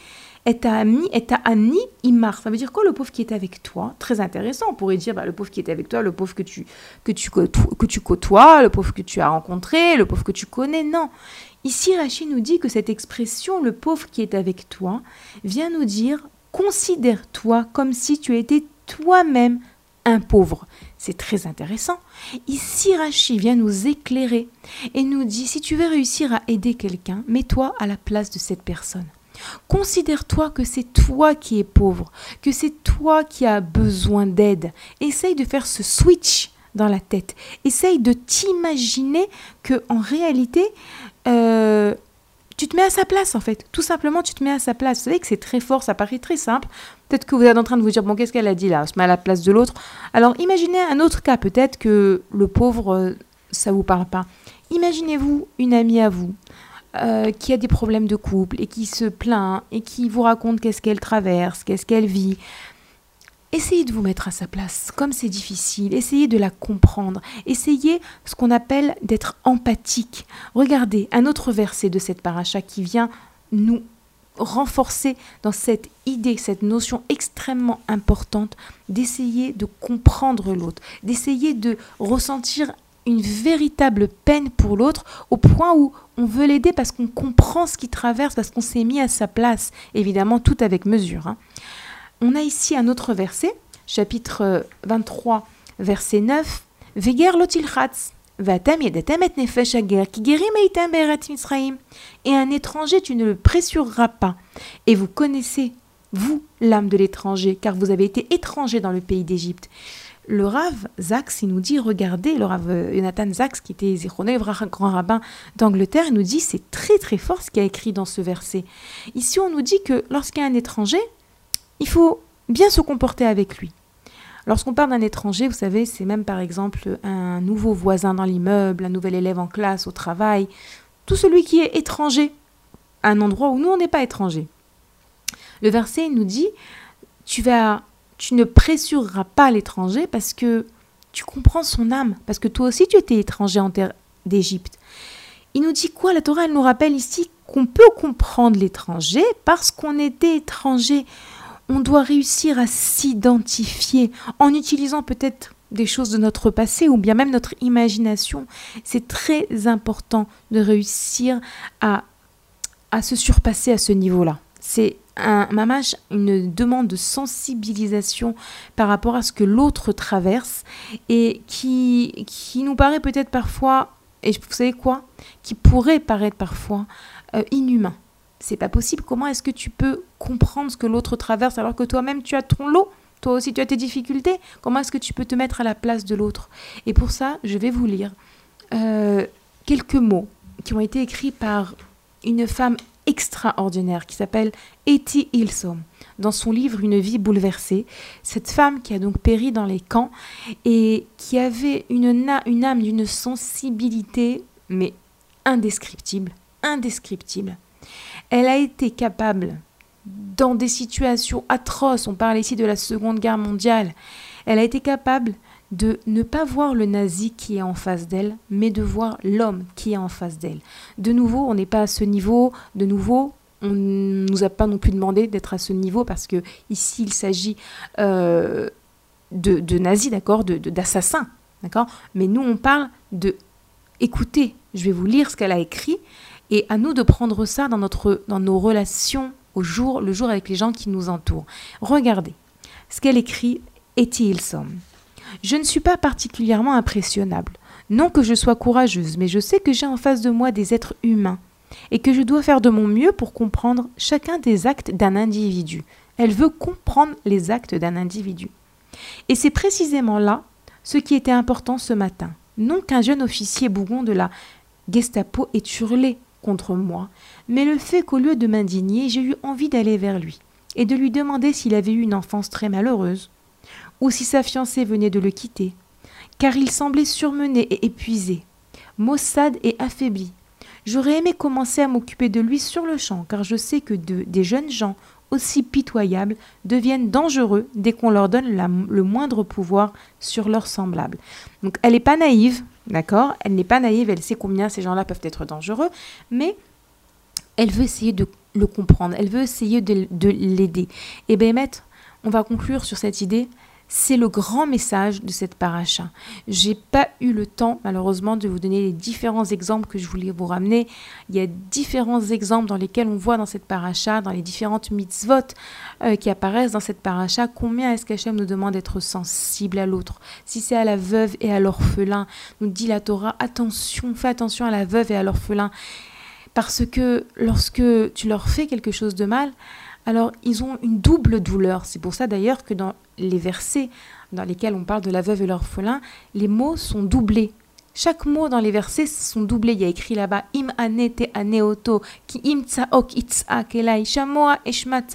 Imar. Ça veut dire quoi le pauvre qui est avec toi? Très intéressant. On pourrait dire bah, le pauvre qui est avec toi, le pauvre que tu, que, tu, que tu côtoies, le pauvre que tu as rencontré, le pauvre que tu connais. Non. Ici, Rachid nous dit que cette expression, le pauvre qui est avec toi, vient nous dire considère-toi comme si tu étais toi-même un pauvre. C'est très intéressant. Ici, Rachid vient nous éclairer et nous dit, si tu veux réussir à aider quelqu'un, mets-toi à la place de cette personne. Considère-toi que c'est toi qui es pauvre, que c'est toi qui as besoin d'aide. Essaye de faire ce switch dans la tête. Essaye de t'imaginer que en réalité, euh, tu te mets à sa place en fait. Tout simplement, tu te mets à sa place. Vous savez que c'est très fort, ça paraît très simple. Peut-être que vous êtes en train de vous dire, bon, qu'est-ce qu'elle a dit là? On se met à la place de l'autre. Alors imaginez un autre cas, peut-être que le pauvre, euh, ça vous parle pas. Imaginez-vous une amie à vous euh, qui a des problèmes de couple et qui se plaint et qui vous raconte qu'est-ce qu'elle traverse, qu'est-ce qu'elle vit. Essayez de vous mettre à sa place, comme c'est difficile, essayez de la comprendre, essayez ce qu'on appelle d'être empathique. Regardez un autre verset de cette paracha qui vient nous renforcer dans cette idée, cette notion extrêmement importante d'essayer de comprendre l'autre, d'essayer de ressentir une véritable peine pour l'autre au point où on veut l'aider parce qu'on comprend ce qu'il traverse, parce qu'on s'est mis à sa place, évidemment tout avec mesure. Hein on a ici un autre verset, chapitre 23, verset 9. Veger lotilchatz, et un étranger, tu ne le pressureras pas. Et vous connaissez, vous, l'âme de l'étranger, car vous avez été étranger dans le pays d'Égypte. Le Rav Zax, il nous dit, regardez, le Rav Jonathan Zax, qui était le grand rabbin d'Angleterre, il nous dit, c'est très très fort ce qu'il a écrit dans ce verset. Ici, on nous dit que lorsqu'il y a un étranger, il faut bien se comporter avec lui. Lorsqu'on parle d'un étranger, vous savez, c'est même par exemple un nouveau voisin dans l'immeuble, un nouvel élève en classe, au travail, tout celui qui est étranger à un endroit où nous, on n'est pas étranger. Le verset nous dit, tu, vas, tu ne pressureras pas l'étranger parce que tu comprends son âme, parce que toi aussi tu étais étranger en terre d'Égypte. Il nous dit quoi? La Torah, elle nous rappelle ici qu'on peut comprendre l'étranger parce qu'on était étranger on doit réussir à s'identifier en utilisant peut-être des choses de notre passé ou bien même notre imagination. C'est très important de réussir à, à se surpasser à ce niveau-là. C'est un mamage, une demande de sensibilisation par rapport à ce que l'autre traverse et qui, qui nous paraît peut-être parfois, et vous savez quoi, qui pourrait paraître parfois euh, inhumain. C'est pas possible. Comment est-ce que tu peux comprendre ce que l'autre traverse alors que toi-même tu as ton lot? Toi aussi tu as tes difficultés. Comment est-ce que tu peux te mettre à la place de l'autre? Et pour ça, je vais vous lire euh, quelques mots qui ont été écrits par une femme extraordinaire qui s'appelle Etty Hilsom dans son livre Une vie bouleversée. Cette femme qui a donc péri dans les camps et qui avait une âme d'une sensibilité mais indescriptible, indescriptible. Elle a été capable, dans des situations atroces, on parle ici de la Seconde Guerre mondiale, elle a été capable de ne pas voir le nazi qui est en face d'elle, mais de voir l'homme qui est en face d'elle. De nouveau, on n'est pas à ce niveau, de nouveau, on ne nous a pas non plus demandé d'être à ce niveau parce que ici il s'agit euh, de, de, nazis, d'accord, d'assassins, d'accord. Mais nous on parle de écoutez, je vais vous lire ce qu'elle a écrit et à nous de prendre ça dans nos relations au jour le jour avec les gens qui nous entourent. Regardez ce qu'elle écrit, Etty Hilsom. Je ne suis pas particulièrement impressionnable. Non que je sois courageuse, mais je sais que j'ai en face de moi des êtres humains et que je dois faire de mon mieux pour comprendre chacun des actes d'un individu. Elle veut comprendre les actes d'un individu. Et c'est précisément là ce qui était important ce matin. Non qu'un jeune officier bougon de la Gestapo ait hurlé contre moi, mais le fait qu'au lieu de m'indigner, j'ai eu envie d'aller vers lui et de lui demander s'il avait eu une enfance très malheureuse, ou si sa fiancée venait de le quitter, car il semblait surmené et épuisé, maussade et affaibli. J'aurais aimé commencer à m'occuper de lui sur le champ, car je sais que des jeunes gens aussi pitoyables deviennent dangereux dès qu'on leur donne le moindre pouvoir sur leurs semblables. Donc elle n'est pas naïve, d'accord? Elle n'est pas naïve, elle sait combien ces gens-là peuvent être dangereux, mais elle veut essayer de le comprendre, elle veut essayer de, l'aider. Et bien, maître, on va conclure sur cette idée c'est le grand message de cette paracha. J'ai pas eu le temps, malheureusement, de vous donner les différents exemples que je voulais vous ramener. Il y a différents exemples dans lesquels on voit dans cette paracha, dans les différentes mitzvot euh, qui apparaissent dans cette paracha, combien est-ce qu'Hachem nous demande d'être sensible à l'autre. Si c'est à la veuve et à l'orphelin, nous dit la Torah, attention, fais attention à la veuve et à l'orphelin. Parce que lorsque tu leur fais quelque chose de mal, alors ils ont une double douleur. C'est pour ça d'ailleurs que dans les versets dans lesquels on parle de la veuve et l'orphelin, les mots sont doublés. Chaque mot dans les versets sont doublés. Il y a écrit là-bas im anete aneoto, ki im tsaok elai, shamoa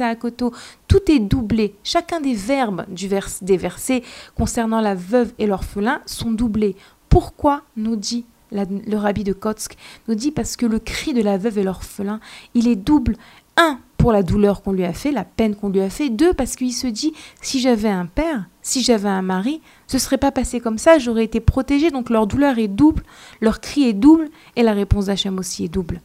akoto. Tout est doublé. Chacun des verbes du vers, des versets concernant la veuve et l'orphelin sont doublés. Pourquoi nous dit le rabbi de Kotsk nous dit parce que le cri de la veuve et l'orphelin, il est double. Un, pour la douleur qu'on lui a fait, la peine qu'on lui a fait. Deux, parce qu'il se dit, si j'avais un père, si j'avais un mari, ce serait pas passé comme ça, j'aurais été protégée. Donc leur douleur est double, leur cri est double, et la réponse d'Hachem aussi est double.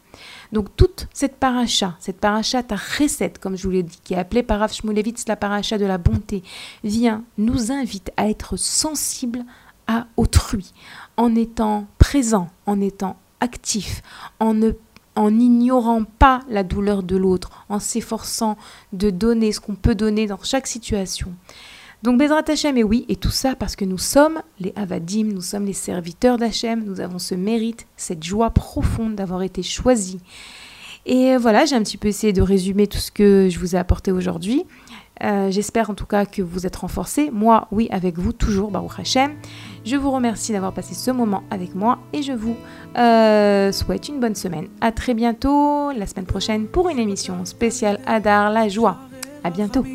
Donc toute cette paracha, cette paracha ta recette, comme je vous l'ai dit, qui est appelée par Rav Shmulevitz la paracha de la bonté, vient, nous invite à être sensibles à autrui, en étant présent, en étant actif, en ne en n'ignorant pas la douleur de l'autre, en s'efforçant de donner ce qu'on peut donner dans chaque situation. Donc Bezrat Hachem, et oui, et tout ça parce que nous sommes les Avadim, nous sommes les serviteurs d'Hachem, nous avons ce mérite, cette joie profonde d'avoir été choisis. Et voilà, j'ai un petit peu essayé de résumer tout ce que je vous ai apporté aujourd'hui. Euh, j'espère en tout cas que vous êtes renforcés. Moi, oui, avec vous, toujours, Baruch Hashem. Je vous remercie d'avoir passé ce moment avec moi et je vous euh, souhaite une bonne semaine. À très bientôt, la semaine prochaine, pour une émission spéciale Adar, la joie. À bientôt.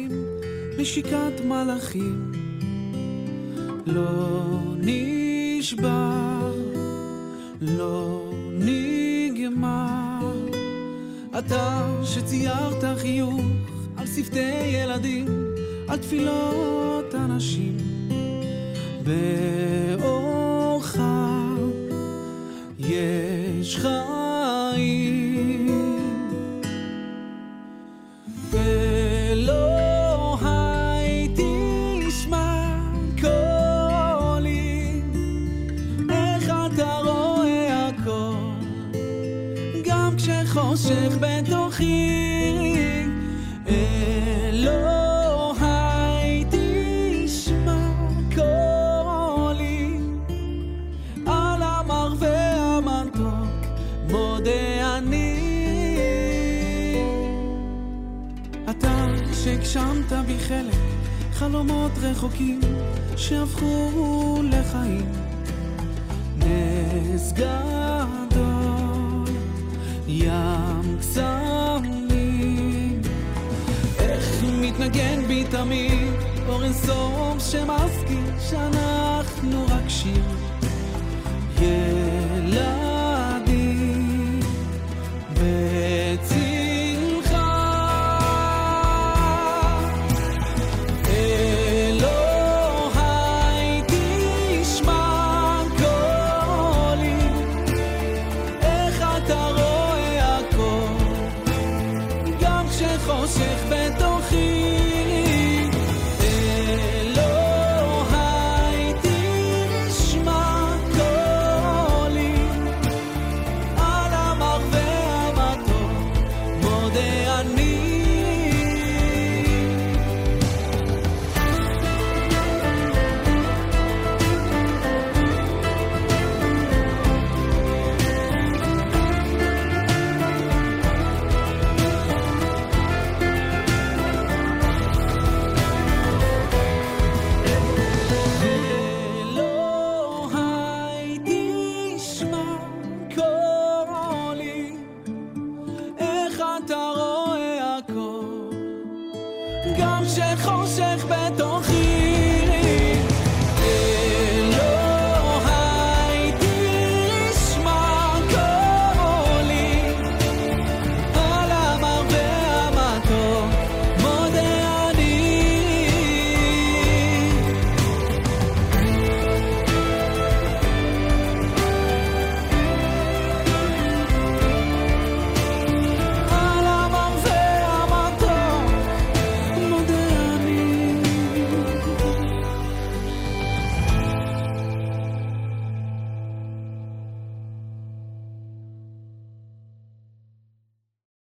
צוותי ילדים על תפילות אנשים באורך יש חיים. ולא הייתי נשמע קולי איך אתה רואה הכל גם כשחושך בתוכי. שהגשמת בי חלק, חלומות רחוקים שהפכו לחיים. נס גדול, ים קסמים. איך מתנגן בי תמיד אור אינסוף שמזכיר שאנחנו רק שיר. ילדים